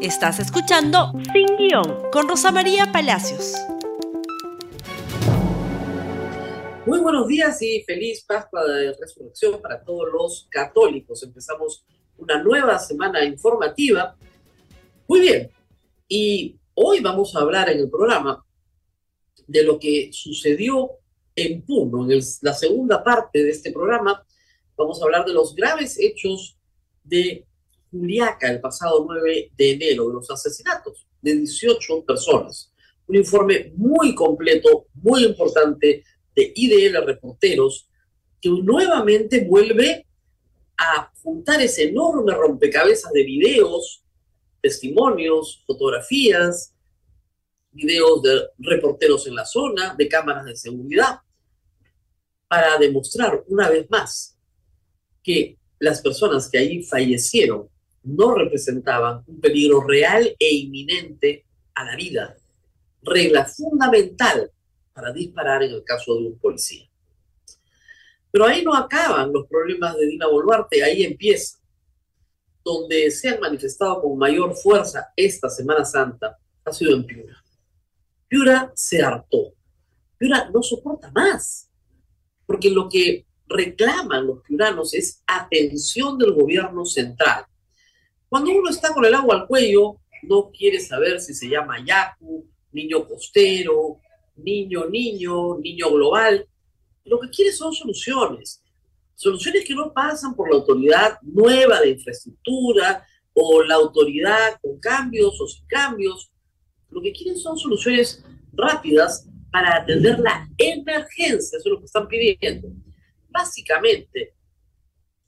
Estás escuchando Sin Guión con Rosa María Palacios. Muy buenos días y feliz Pascua de Resurrección para todos los católicos. Empezamos una nueva semana informativa. Muy bien, y hoy vamos a hablar en el programa de lo que sucedió en Puno. En la segunda parte de este programa vamos a hablar de los graves hechos de Juliaca el pasado 9 de enero, de los asesinatos de 18 personas. Un informe muy completo, muy importante de IDL Reporteros, que nuevamente vuelve a juntar ese enorme rompecabezas de videos, testimonios, fotografías, videos de reporteros en la zona, de cámaras de seguridad, para demostrar una vez más que las personas que allí fallecieron no representaban un peligro real e inminente a la vida, regla fundamental para disparar en el caso de un policía. Pero ahí no acaban los problemas de Dina Boluarte, ahí empieza. Donde se han manifestado con mayor fuerza esta Semana Santa ha sido en Piura. Piura se hartó. Piura no soporta más, porque lo que reclaman los piuranos es atención del gobierno central cuando uno está con el agua al cuello, no quiere saber si se llama Yaku, niño costero, niño, niño, niño global. Lo que quiere son soluciones. Soluciones que no pasan por la autoridad nueva de infraestructura o la autoridad con cambios o sin cambios. Lo que quieren son soluciones rápidas para atender la emergencia. Eso es lo que están pidiendo. Básicamente,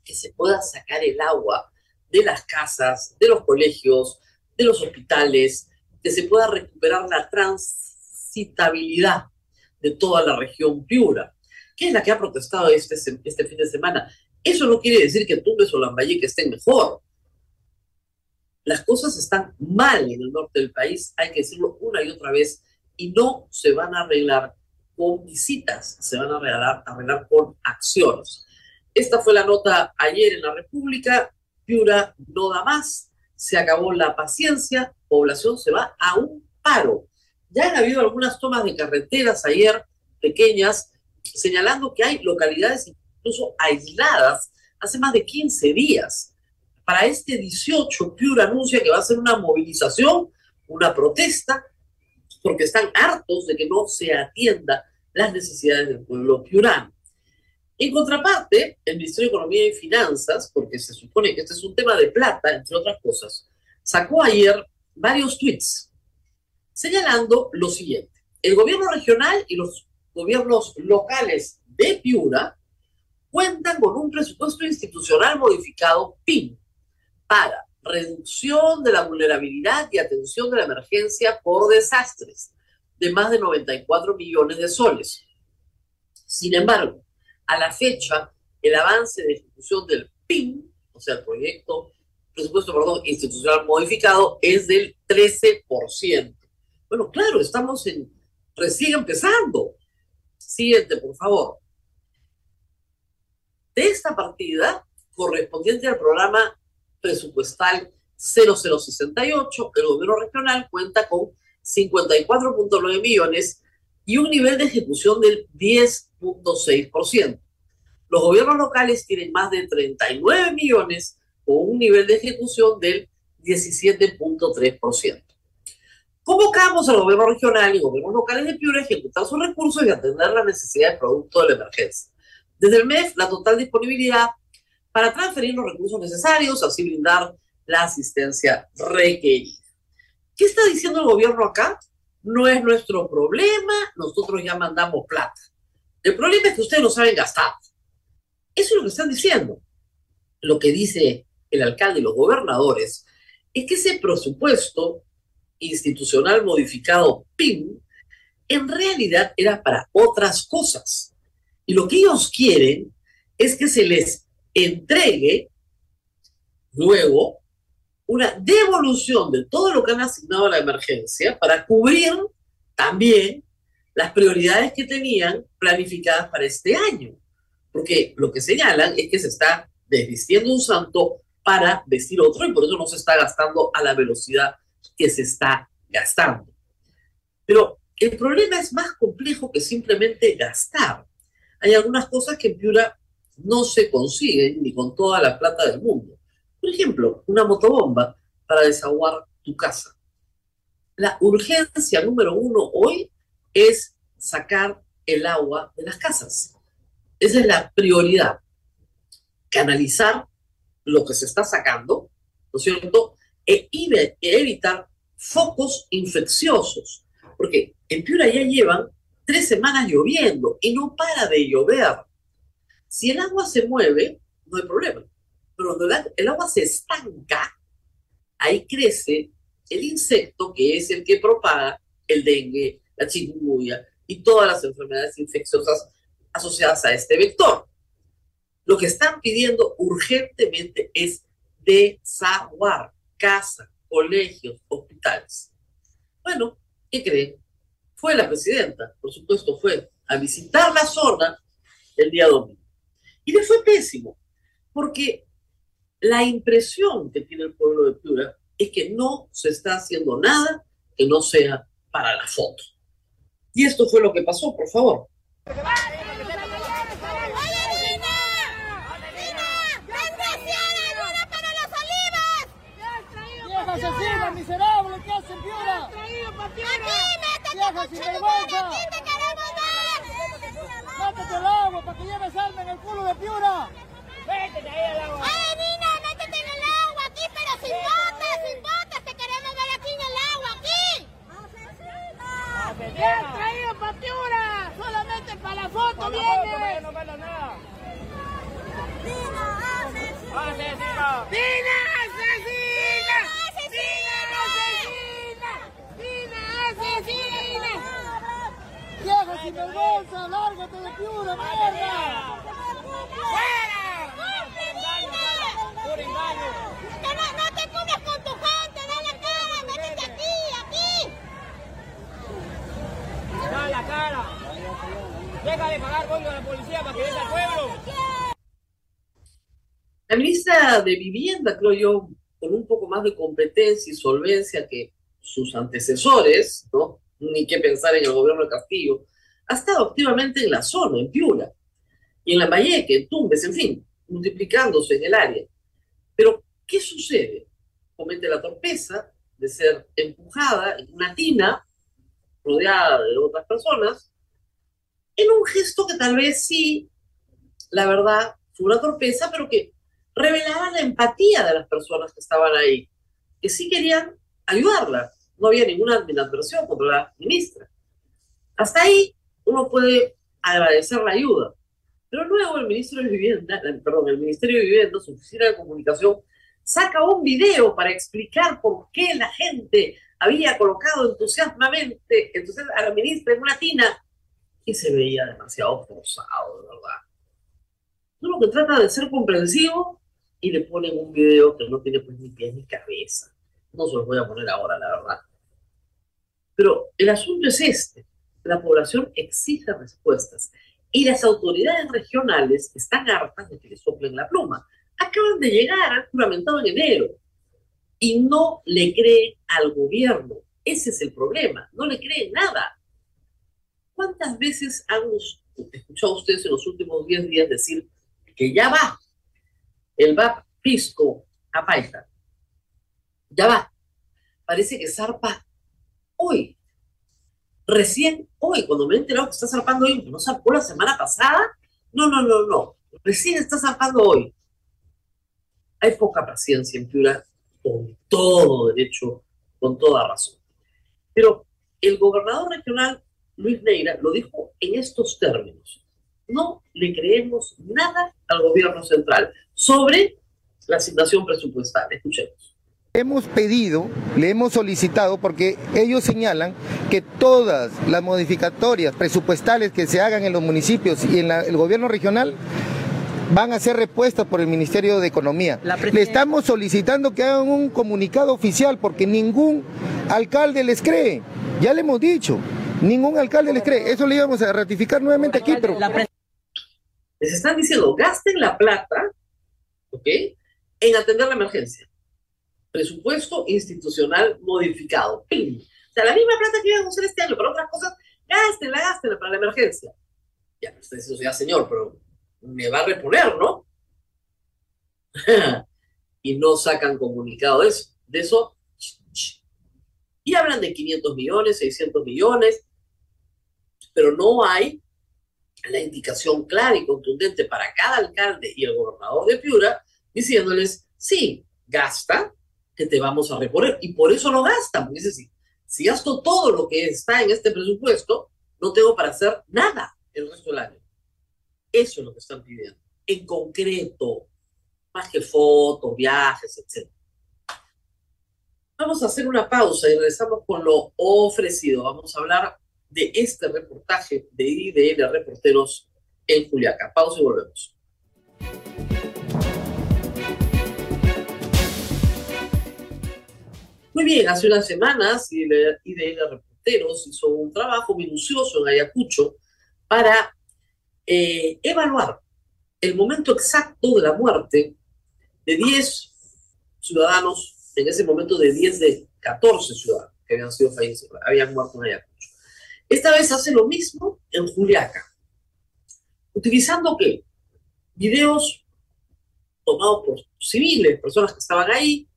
que se pueda sacar el agua de las casas, de los colegios, de los hospitales, que se pueda recuperar la transitabilidad de toda la región Piura, que es la que ha protestado este, este fin de semana. Eso no quiere decir que Tumbes o Lambayeque estén mejor. Las cosas están mal en el norte del país, hay que decirlo una y otra vez, y no se van a arreglar con visitas, se van a arreglar, arreglar con acciones. Esta fue la nota ayer en la República. Piura no da más, se acabó la paciencia, población se va a un paro. Ya han habido algunas tomas de carreteras ayer, pequeñas, señalando que hay localidades incluso aisladas hace más de 15 días. Para este 18, Piura anuncia que va a hacer una movilización, una protesta, porque están hartos de que no se atienda las necesidades del pueblo piurano. En contraparte, el Ministerio de Economía y Finanzas, porque se supone que este es un tema de plata, entre otras cosas, sacó ayer varios tweets señalando lo siguiente. El gobierno regional y los gobiernos locales de Piura cuentan con un presupuesto institucional modificado PIN para reducción de la vulnerabilidad y atención de la emergencia por desastres de más de 94 millones de soles. Sin embargo, a la fecha, el avance de ejecución del PIN, o sea, el proyecto, presupuesto, perdón, institucional modificado, es del 13%. Bueno, claro, estamos en, recién empezando. Siguiente, por favor. De esta partida, correspondiente al programa presupuestal 0068, el gobierno regional cuenta con 54.9 millones y un nivel de ejecución del 10.6%. Los gobiernos locales tienen más de 39 millones con un nivel de ejecución del 17.3%. Convocamos al gobierno regional y gobiernos locales de Piura a ejecutar sus recursos y atender las necesidades producto de la emergencia. Desde el MEF, la total disponibilidad para transferir los recursos necesarios, así brindar la asistencia requerida. ¿Qué está diciendo el gobierno acá? No es nuestro problema, nosotros ya mandamos plata. El problema es que ustedes no saben gastar. Eso es lo que están diciendo. Lo que dice el alcalde y los gobernadores es que ese presupuesto institucional modificado PIN en realidad era para otras cosas. Y lo que ellos quieren es que se les entregue luego una devolución de todo lo que han asignado a la emergencia para cubrir también las prioridades que tenían planificadas para este año. Porque lo que señalan es que se está desvistiendo un santo para vestir otro y por eso no se está gastando a la velocidad que se está gastando. Pero el problema es más complejo que simplemente gastar. Hay algunas cosas que en Piura no se consiguen ni con toda la plata del mundo. Por ejemplo, una motobomba para desaguar tu casa. La urgencia número uno hoy es sacar el agua de las casas. Esa es la prioridad. Canalizar lo que se está sacando, ¿no es cierto? E, evitar focos infecciosos. Porque en Piura ya llevan tres semanas lloviendo y no para de llover. Si el agua se mueve, no hay problema. Pero cuando el agua se estanca, ahí crece el insecto que es el que propaga el dengue, la chikungunya y todas las enfermedades infecciosas asociadas a este vector. Lo que están pidiendo urgentemente es desaguar casa, colegios, hospitales. Bueno, ¿qué creen? Fue la presidenta, por supuesto, fue a visitar la zona el día domingo. Y le fue pésimo, porque la impresión que tiene el pueblo de Piura es que no se está haciendo nada que no sea para la foto. Y esto fue lo que pasó, por favor. asesina, miserable, ¿qué hacen, Piura? ¡Aquí, métete con sin vergüenza! ¡Aquí te queremos ver! ¡Métete al agua para que lleves alma en el culo de Piura! ¡Métete ahí al agua! ¡Ay, Nina, métete en el agua aquí, pero sin botas, sin botas! ¡Te queremos ver aquí en el agua, aquí! ¡Asesina! ¡Bien traído para Piura! ¡Solamente para la foto viene! no vale nada! ¡Dina, asesina! ¡Asesina! ¡Dina, asesina! ¡Vieja sin vergüenza! ¡Lárgate de Piura, mierda! ¡Fuera! ¡Por engaño! No, no te cubres con tu gente! ¡Da la cara! ¡Métete aquí, aquí! ¡Da la cara! ¡Deja de pagar fondo a la policía para que venga al pueblo! La ministra de Vivienda, creo yo, con un poco más de competencia y solvencia que sus antecesores, ¿no? Ni qué pensar en el gobierno de Castillo, ha estado activamente en la zona, en Piura, y en la Mayeque, en Tumbes, en fin, multiplicándose en el área. Pero, ¿qué sucede? Comete la torpeza de ser empujada en una tina, rodeada de otras personas, en un gesto que tal vez sí, la verdad, fue una torpeza, pero que revelaba la empatía de las personas que estaban ahí, que sí querían ayudarla. No había ninguna animadversión contra la ministra. Hasta ahí uno puede agradecer la ayuda. Pero luego el ministro de Vivienda, perdón, el Ministerio de Vivienda, su oficina de comunicación, saca un video para explicar por qué la gente había colocado entusiasmamente entonces, a la ministra en una tina y se veía demasiado forzado, de verdad. Uno que trata de ser comprensivo y le ponen un video que no tiene pues ni pies ni cabeza. No se los voy a poner ahora, la verdad. Pero el asunto es este. La población exige respuestas y las autoridades regionales están hartas de que le soplen la pluma. Acaban de llegar, han juramentado en enero y no le creen al gobierno. Ese es el problema, no le creen nada. ¿Cuántas veces han escuchado ustedes en los últimos 10 días decir que ya va, el va Pisco a Paita. Ya va. Parece que zarpa hoy. Recién hoy, cuando me he enterado que está zarpando hoy, no zarpó la semana pasada. No, no, no, no. Recién está zarpando hoy. Hay poca paciencia en Piura, con todo derecho, con toda razón. Pero el gobernador regional, Luis Neira, lo dijo en estos términos. No le creemos nada al gobierno central sobre la asignación presupuestal. Escuchemos. Hemos pedido, le hemos solicitado, porque ellos señalan que todas las modificatorias presupuestales que se hagan en los municipios y en el gobierno regional van a ser repuestas por el Ministerio de Economía. Le estamos solicitando que hagan un comunicado oficial porque ningún alcalde les cree. Ya le hemos dicho, ningún alcalde les cree. Eso le íbamos a ratificar nuevamente aquí, pero... Les están diciendo, gasten la plata, ¿ok? En atender la emergencia. presupuesto institucional modificado. O sea, la misma plata que iban a usar este año para otras cosas, gástenla, gástenla para la emergencia. Ya, usted dice, ya señor, pero me va a reponer, ¿no? y no sacan comunicado de eso. De eso. Y hablan de 500 millones, 600 millones, pero no hay la indicación clara y contundente para cada alcalde y el gobernador de Piura diciéndoles, sí, gasta, que te vamos a reponer. Y por eso no gastan, porque dice, si, si gasto todo lo que está en este presupuesto, no tengo para hacer nada el resto del año. Eso es lo que están pidiendo. En concreto, más que fotos, viajes, etc. Vamos a hacer una pausa y regresamos con lo ofrecido. Vamos a hablar de este reportaje de IDN Reporteros en Juliaca. Pausa y volvemos. Muy bien, hace unas semanas IDN Reporteros hizo un trabajo minucioso en Ayacucho para eh, evaluar el momento exacto de la muerte de 10 ciudadanos, en ese momento de 10 de 14 ciudadanos que habían sido fallecidos, habían muerto en Ayacucho. Esta vez hace lo mismo en Juliaca, utilizando qué? Videos tomados por civiles, personas que estaban ahí,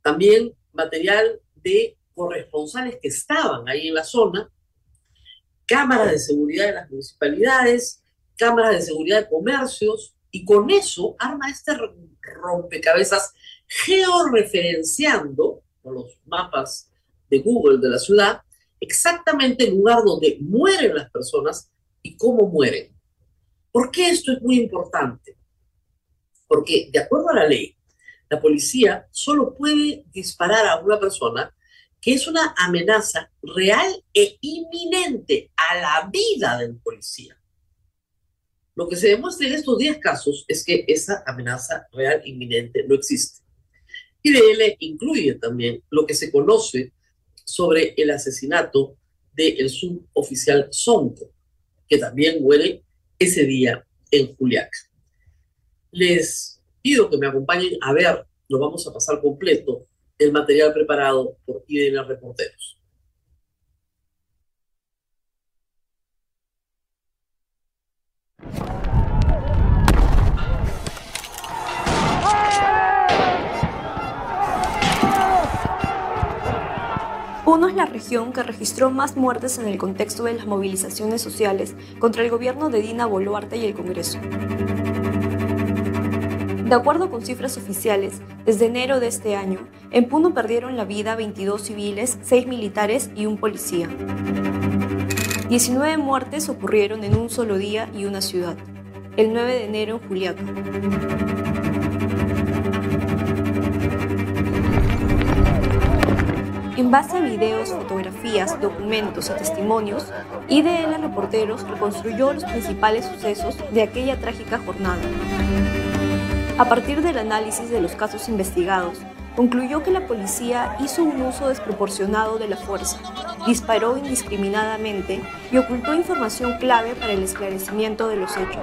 también material de corresponsales que estaban ahí en la zona, cámaras de seguridad de las municipalidades, cámaras de seguridad de comercios, y con eso arma este rompecabezas georreferenciando con los mapas de Google de la ciudad exactamente el lugar donde mueren las personas y cómo mueren. ¿Por qué esto es muy importante? Porque de acuerdo a la ley, la policía solo puede disparar a una persona que es una amenaza real e inminente a la vida del policía. Lo que se demuestra en estos 10 casos es que esa amenaza real e inminente no existe. Y de él incluye también lo que se conoce sobre el asesinato del suboficial Sonco, que también muere ese día en Juliaca. Les pido que me acompañen a ver, lo vamos a pasar completo, el material preparado por IDN Reporteros. Puno es la región que registró más muertes en el contexto de las movilizaciones sociales contra el gobierno de Dina Boluarte y el Congreso. De acuerdo con cifras oficiales, desde enero de este año, en Puno perdieron la vida 22 civiles, 6 militares y un policía. 19 muertes ocurrieron en un solo día y una ciudad, el 9 de enero en Juliaca. En base a videos, fotografías, documentos y testimonios, IDL Reporteros reconstruyó los principales sucesos de aquella trágica jornada. A partir del análisis de los casos investigados, concluyó que la policía hizo un uso desproporcionado de la fuerza, disparó indiscriminadamente y ocultó información clave para el esclarecimiento de los hechos.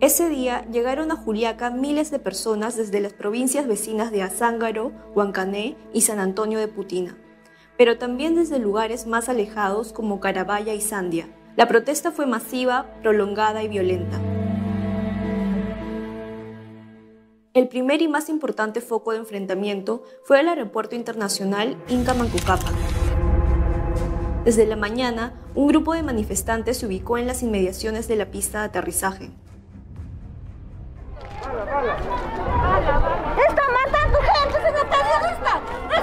Ese día llegaron a Juliaca miles de personas desde las provincias vecinas de Azángaro, Huancané y San Antonio de Putina pero también desde lugares más alejados como Carabaya y Sandia. La protesta fue masiva, prolongada y violenta. El primer y más importante foco de enfrentamiento fue el aeropuerto internacional Inca Mancucapa. Desde la mañana, un grupo de manifestantes se ubicó en las inmediaciones de la pista de aterrizaje. ¡Está matando gente, señor periodista! ¡Es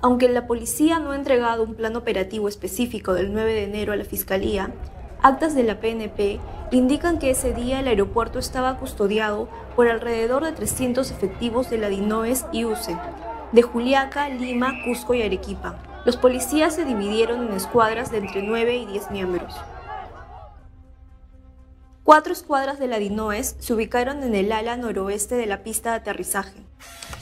Aunque la policía no ha entregado un plan operativo específico del 9 de enero a la Fiscalía, actas de la PNP indican que ese día el aeropuerto estaba custodiado por alrededor de 300 efectivos de la DINOES y UCE, de Juliaca, Lima, Cusco y Arequipa. Los policías se dividieron en escuadras de entre 9 y 10 miembros. Cuatro escuadras de la DINOES se ubicaron en el ala noroeste de la pista de aterrizaje.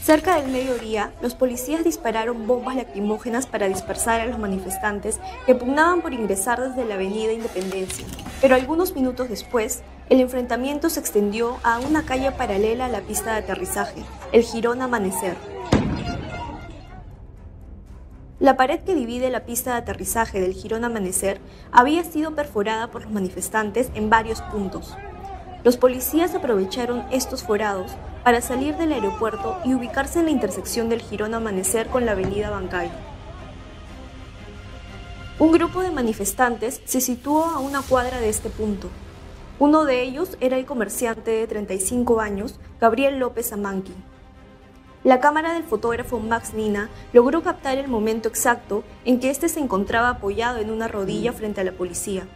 Cerca del mediodía, los policías dispararon bombas lacrimógenas para dispersar a los manifestantes que pugnaban por ingresar desde la avenida Independencia. Pero algunos minutos después, el enfrentamiento se extendió a una calle paralela a la pista de aterrizaje, el Girón Amanecer. La pared que divide la pista de aterrizaje del Girón Amanecer había sido perforada por los manifestantes en varios puntos. Los policías aprovecharon estos forados para salir del aeropuerto y ubicarse en la intersección del Girón Amanecer con la avenida Bancay. Un grupo de manifestantes se situó a una cuadra de este punto. Uno de ellos era el comerciante de 35 años, Gabriel López Amanqui. La cámara del fotógrafo Max Nina logró captar el momento exacto en que éste se encontraba apoyado en una rodilla frente a la policía.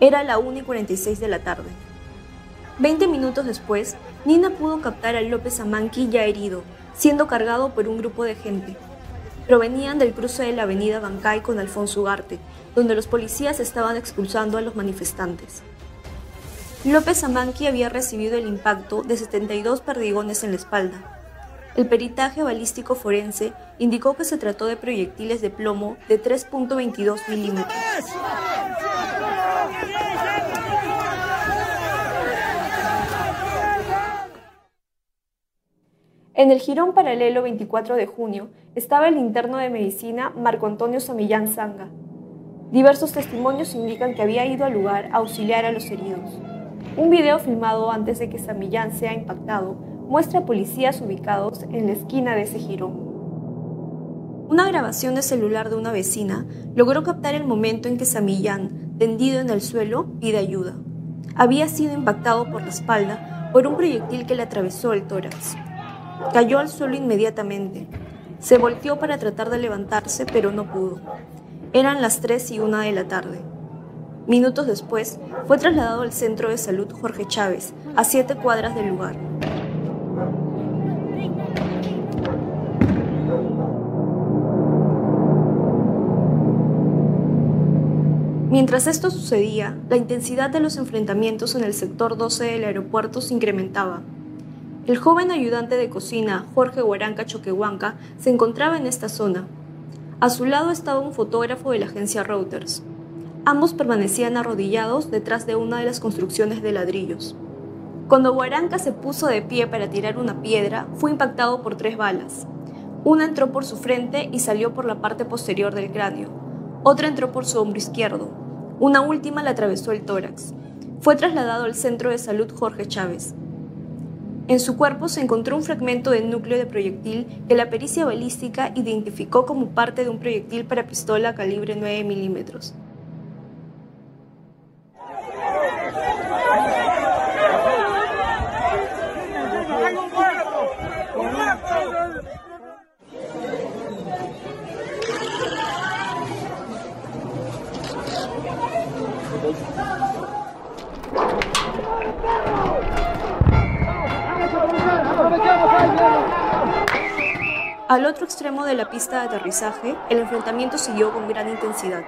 Era la 1 y 46 de la tarde. Veinte minutos después, Nina pudo captar a López Amanqui ya herido, siendo cargado por un grupo de gente. Provenían del cruce de la avenida Bancay con Alfonso Ugarte, donde los policías estaban expulsando a los manifestantes. López Amanqui había recibido el impacto de 72 perdigones en la espalda, el peritaje balístico forense indicó que se trató de proyectiles de plomo de 3.22 milímetros. En el jirón paralelo 24 de junio estaba el interno de medicina Marco Antonio Samillán Zanga. Diversos testimonios indican que había ido al lugar a auxiliar a los heridos. Un video filmado antes de que Samillán sea impactado muestra policías ubicados en la esquina de ese jirón. Una grabación de celular de una vecina logró captar el momento en que Samillán, tendido en el suelo, pide ayuda. Había sido impactado por la espalda por un proyectil que le atravesó el tórax. Cayó al suelo inmediatamente. Se volteó para tratar de levantarse, pero no pudo. Eran las 3 y 1 de la tarde. Minutos después, fue trasladado al centro de salud Jorge Chávez, a siete cuadras del lugar. Mientras esto sucedía, la intensidad de los enfrentamientos en el sector 12 del aeropuerto se incrementaba. El joven ayudante de cocina, Jorge Huaranca Choquehuanca, se encontraba en esta zona. A su lado estaba un fotógrafo de la agencia Reuters. Ambos permanecían arrodillados detrás de una de las construcciones de ladrillos. Cuando Huaranca se puso de pie para tirar una piedra, fue impactado por tres balas. Una entró por su frente y salió por la parte posterior del cráneo. Otra entró por su hombro izquierdo una última le atravesó el tórax. Fue trasladado al Centro de Salud Jorge Chávez. En su cuerpo se encontró un fragmento del núcleo de proyectil que la pericia balística identificó como parte de un proyectil para pistola calibre 9 milímetros. Al otro extremo de la pista de aterrizaje, el enfrentamiento siguió con gran intensidad.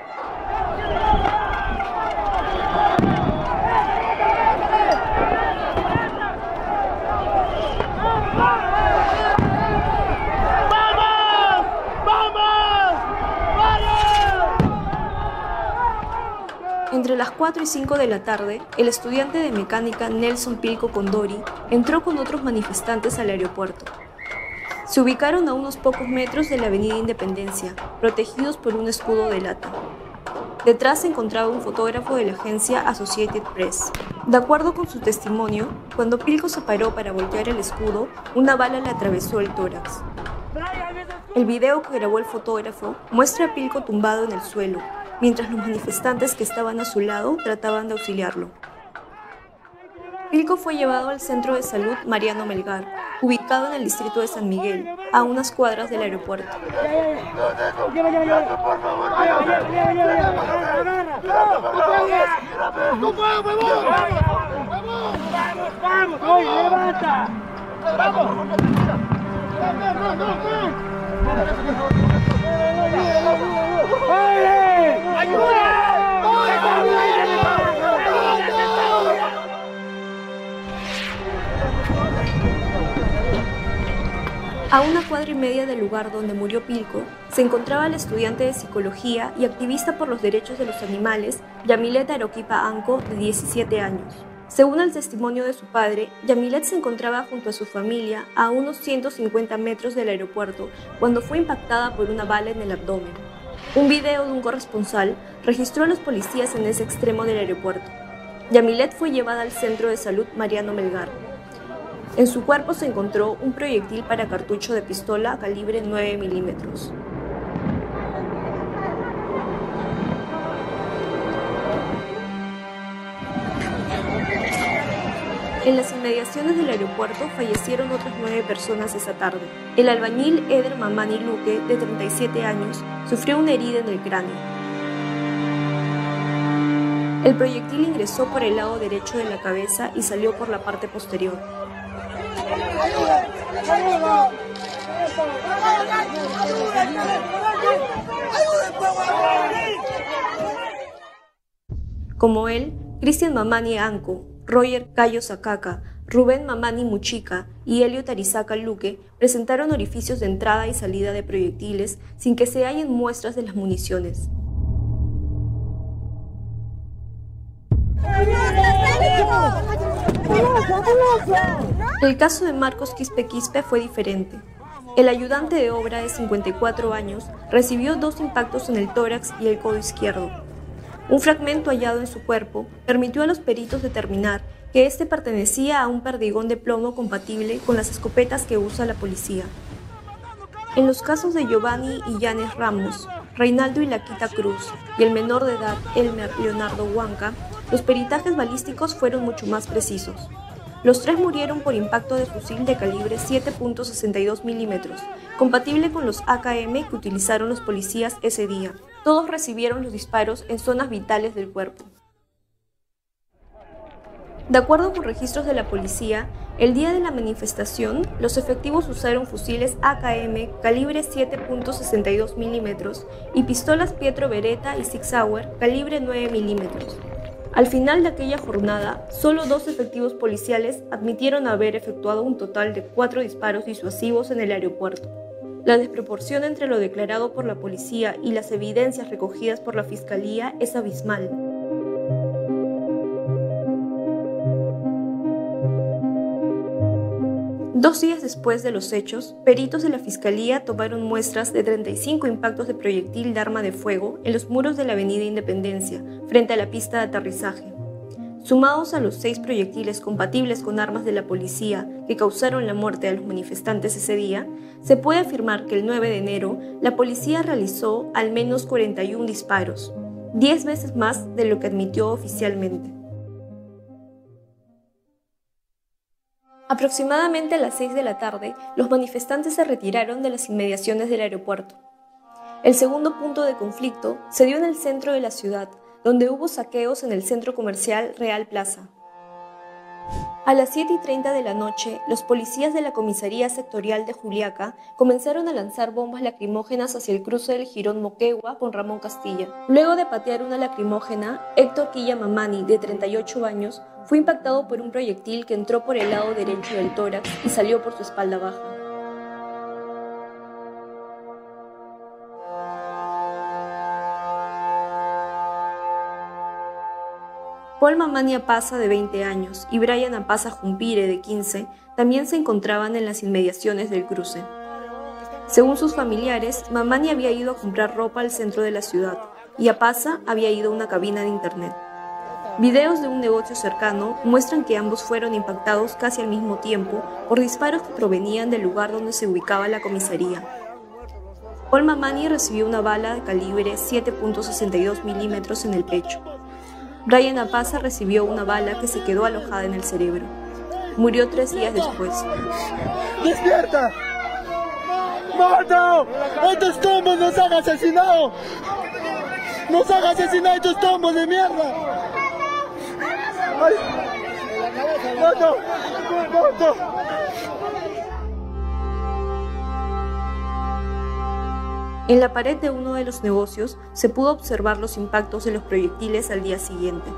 Entre las 4 y 5 de la tarde, el estudiante de mecánica Nelson Pilco Condori entró con otros manifestantes al aeropuerto. Se ubicaron a unos pocos metros de la Avenida Independencia, protegidos por un escudo de lata. Detrás se encontraba un fotógrafo de la agencia Associated Press. De acuerdo con su testimonio, cuando Pilco se paró para voltear el escudo, una bala le atravesó el tórax. El video que grabó el fotógrafo muestra a Pilco tumbado en el suelo, mientras los manifestantes que estaban a su lado trataban de auxiliarlo. Pilco fue llevado al centro de salud Mariano Melgar, ubicado en el distrito de San Miguel, a unas cuadras del aeropuerto. ¡Ayuda! A una cuadra y media del lugar donde murió Pilco, se encontraba el estudiante de psicología y activista por los derechos de los animales, Yamilet Aroquipa Anco, de 17 años. Según el testimonio de su padre, Yamilet se encontraba junto a su familia a unos 150 metros del aeropuerto cuando fue impactada por una bala en el abdomen. Un video de un corresponsal registró a los policías en ese extremo del aeropuerto. Yamilet fue llevada al centro de salud Mariano Melgar, en su cuerpo se encontró un proyectil para cartucho de pistola calibre 9 milímetros. En las inmediaciones del aeropuerto fallecieron otras nueve personas esa tarde. El albañil Eder Mamani Luque, de 37 años, sufrió una herida en el cráneo. El proyectil ingresó por el lado derecho de la cabeza y salió por la parte posterior. Como él, Cristian Mamani Anco, Roger Cayo Sakaka, Rubén Mamani Muchica y Helio Tarizaca Luque presentaron orificios de entrada y salida de proyectiles sin que se hallen muestras de las municiones. El caso de Marcos Quispe Quispe fue diferente. El ayudante de obra de 54 años recibió dos impactos en el tórax y el codo izquierdo. Un fragmento hallado en su cuerpo permitió a los peritos determinar que éste pertenecía a un perdigón de plomo compatible con las escopetas que usa la policía. En los casos de Giovanni y Yanes Ramos, Reinaldo y Laquita Cruz y el menor de edad Elmer Leonardo Huanca, los peritajes balísticos fueron mucho más precisos. Los tres murieron por impacto de fusil de calibre 7.62 milímetros, compatible con los AKM que utilizaron los policías ese día. Todos recibieron los disparos en zonas vitales del cuerpo. De acuerdo con registros de la policía, el día de la manifestación, los efectivos usaron fusiles AKM calibre 7.62 milímetros y pistolas Pietro Beretta y Sig Sauer calibre 9 milímetros. Al final de aquella jornada, solo dos efectivos policiales admitieron haber efectuado un total de cuatro disparos disuasivos en el aeropuerto. La desproporción entre lo declarado por la policía y las evidencias recogidas por la fiscalía es abismal. Dos días después de los hechos, peritos de la Fiscalía tomaron muestras de 35 impactos de proyectil de arma de fuego en los muros de la Avenida Independencia, frente a la pista de aterrizaje. Sumados a los seis proyectiles compatibles con armas de la policía que causaron la muerte de los manifestantes ese día, se puede afirmar que el 9 de enero la policía realizó al menos 41 disparos, 10 veces más de lo que admitió oficialmente. Aproximadamente a las 6 de la tarde, los manifestantes se retiraron de las inmediaciones del aeropuerto. El segundo punto de conflicto se dio en el centro de la ciudad, donde hubo saqueos en el centro comercial Real Plaza. A las 7 y 30 de la noche, los policías de la comisaría sectorial de Juliaca comenzaron a lanzar bombas lacrimógenas hacia el cruce del Girón Moquegua con Ramón Castilla. Luego de patear una lacrimógena, Héctor Quilla Mamani, de 38 años, fue impactado por un proyectil que entró por el lado derecho del tórax y salió por su espalda baja. Paul Mamani Apaza, de 20 años, y Brian Apaza Jumpire, de 15, también se encontraban en las inmediaciones del cruce. Según sus familiares, Mamani había ido a comprar ropa al centro de la ciudad y Apaza había ido a una cabina de internet. Videos de un negocio cercano muestran que ambos fueron impactados casi al mismo tiempo por disparos que provenían del lugar donde se ubicaba la comisaría. Paul Mamani recibió una bala de calibre 7.62 milímetros en el pecho. Brian Apaza recibió una bala que se quedó alojada en el cerebro. Murió tres días después. ¡Despierta! ¡Mata! ¡Estos tombos nos han asesinado! ¡Nos han asesinado estos tombos de mierda! ¡Ay! ¡Mato! ¡Mato! En la pared de uno de los negocios se pudo observar los impactos de los proyectiles al día siguiente.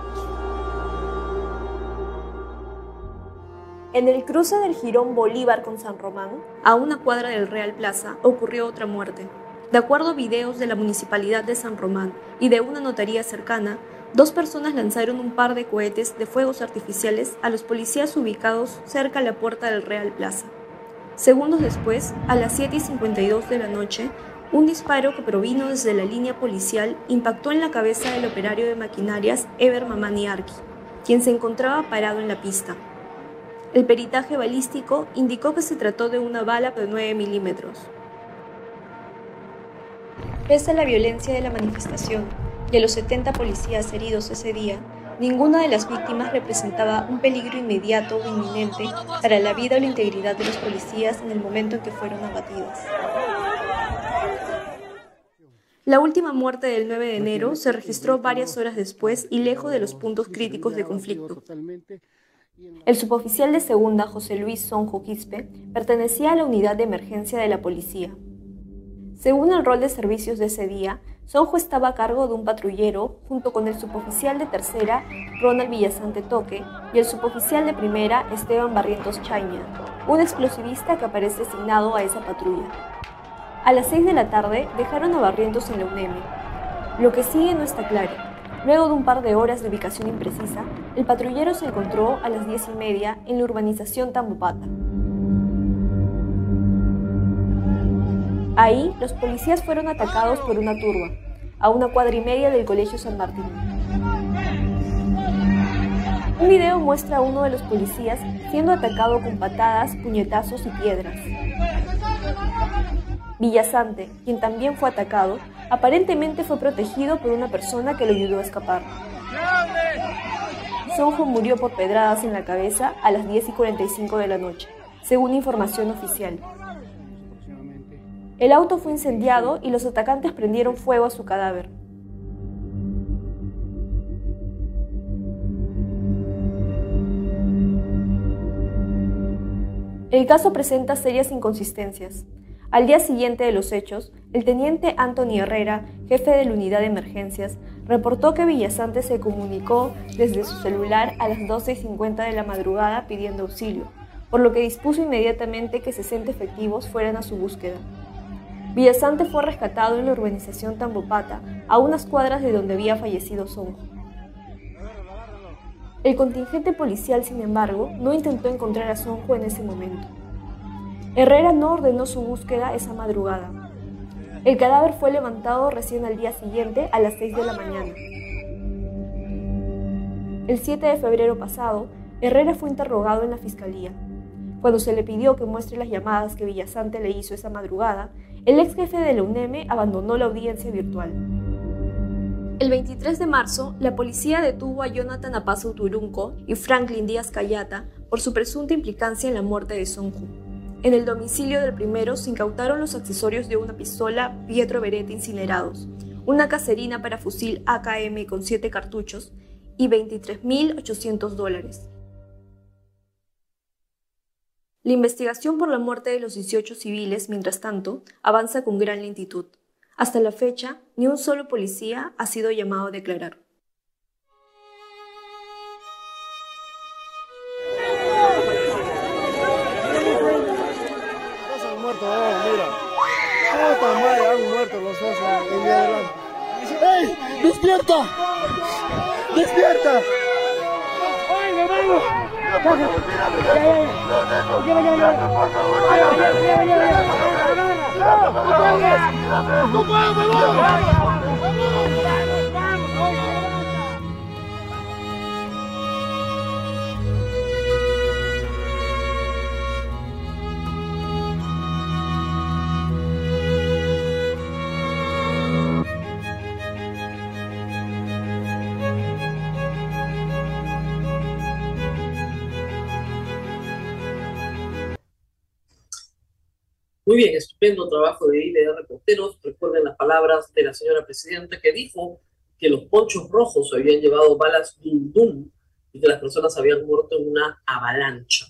En el cruce del Girón Bolívar con San Román, a una cuadra del Real Plaza, ocurrió otra muerte. De acuerdo a videos de la Municipalidad de San Román y de una notaría cercana, dos personas lanzaron un par de cohetes de fuegos artificiales a los policías ubicados cerca a la puerta del Real Plaza. Segundos después, a las 7 y 52 de la noche, un disparo que provino desde la línea policial impactó en la cabeza del operario de maquinarias Ever Mamani Arki, quien se encontraba parado en la pista. El peritaje balístico indicó que se trató de una bala de 9 milímetros. Pese a la violencia de la manifestación y a los 70 policías heridos ese día, ninguna de las víctimas representaba un peligro inmediato o inminente para la vida o la integridad de los policías en el momento en que fueron abatidas. La última muerte del 9 de enero se registró varias horas después y lejos de los puntos críticos de conflicto. El suboficial de segunda José Luis Sonjo Quispe pertenecía a la unidad de emergencia de la policía. Según el rol de servicios de ese día, Sonjo estaba a cargo de un patrullero junto con el suboficial de tercera Ronald Villasante Toque y el suboficial de primera Esteban Barrientos Chaña, un explosivista que aparece asignado a esa patrulla. A las 6 de la tarde dejaron a Barrientos en la UNEM. Lo que sigue no está claro. Luego de un par de horas de ubicación imprecisa, el patrullero se encontró a las diez y media en la urbanización Tambopata. Ahí, los policías fueron atacados por una turba, a una cuadra y media del Colegio San Martín. Un video muestra a uno de los policías siendo atacado con patadas, puñetazos y piedras. Villasante, quien también fue atacado, aparentemente fue protegido por una persona que lo ayudó a escapar. Sonjo murió por pedradas en la cabeza a las 10 y 45 de la noche, según información oficial. El auto fue incendiado y los atacantes prendieron fuego a su cadáver. El caso presenta serias inconsistencias. Al día siguiente de los hechos, el teniente Anthony Herrera, jefe de la unidad de emergencias, reportó que Villasante se comunicó desde su celular a las 12.50 de la madrugada pidiendo auxilio, por lo que dispuso inmediatamente que 60 efectivos fueran a su búsqueda. Villasante fue rescatado en la urbanización Tambopata, a unas cuadras de donde había fallecido Sonjo. El contingente policial, sin embargo, no intentó encontrar a Sonjo en ese momento. Herrera no ordenó su búsqueda esa madrugada. El cadáver fue levantado recién al día siguiente a las 6 de la mañana. El 7 de febrero pasado, Herrera fue interrogado en la fiscalía. Cuando se le pidió que muestre las llamadas que Villasante le hizo esa madrugada, el ex jefe de la UNEM abandonó la audiencia virtual. El 23 de marzo, la policía detuvo a Jonathan Apazo Turunco y Franklin Díaz Cayata por su presunta implicancia en la muerte de Sonju. En el domicilio del primero se incautaron los accesorios de una pistola Pietro Beretta incinerados, una caserina para fusil AKM con 7 cartuchos y 23.800 dólares. La investigación por la muerte de los 18 civiles, mientras tanto, avanza con gran lentitud. Hasta la fecha, ni un solo policía ha sido llamado a declarar. ¡Ey! ¡Despierta! ¡Despierta! ¡Ay, me vengo! ¡No puedo, me voy! Bien, estupendo trabajo de IDR Reporteros. Recuerden las palabras de la señora presidenta que dijo que los ponchos rojos habían llevado balas dum dum y que las personas habían muerto en una avalancha.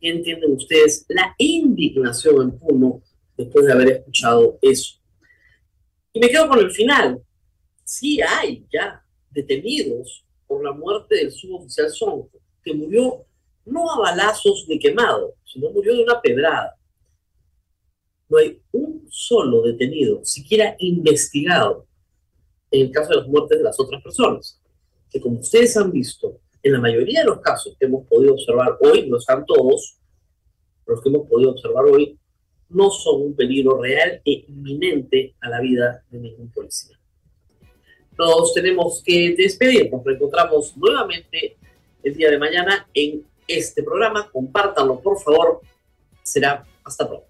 ¿Qué entienden ustedes? La indignación en Puno después de haber escuchado eso. Y me quedo con el final. Sí hay ya detenidos por la muerte del suboficial Sonco, que murió no a balazos ni quemado, sino murió de una pedrada. No hay un solo detenido, siquiera investigado, en el caso de las muertes de las otras personas. Que como ustedes han visto, en la mayoría de los casos que hemos podido observar hoy, no están todos, los que hemos podido observar hoy, no son un peligro real e inminente a la vida de ningún policía. Nos tenemos que despedir, nos reencontramos nuevamente el día de mañana en este programa. Compártanlo, por favor. Será hasta pronto.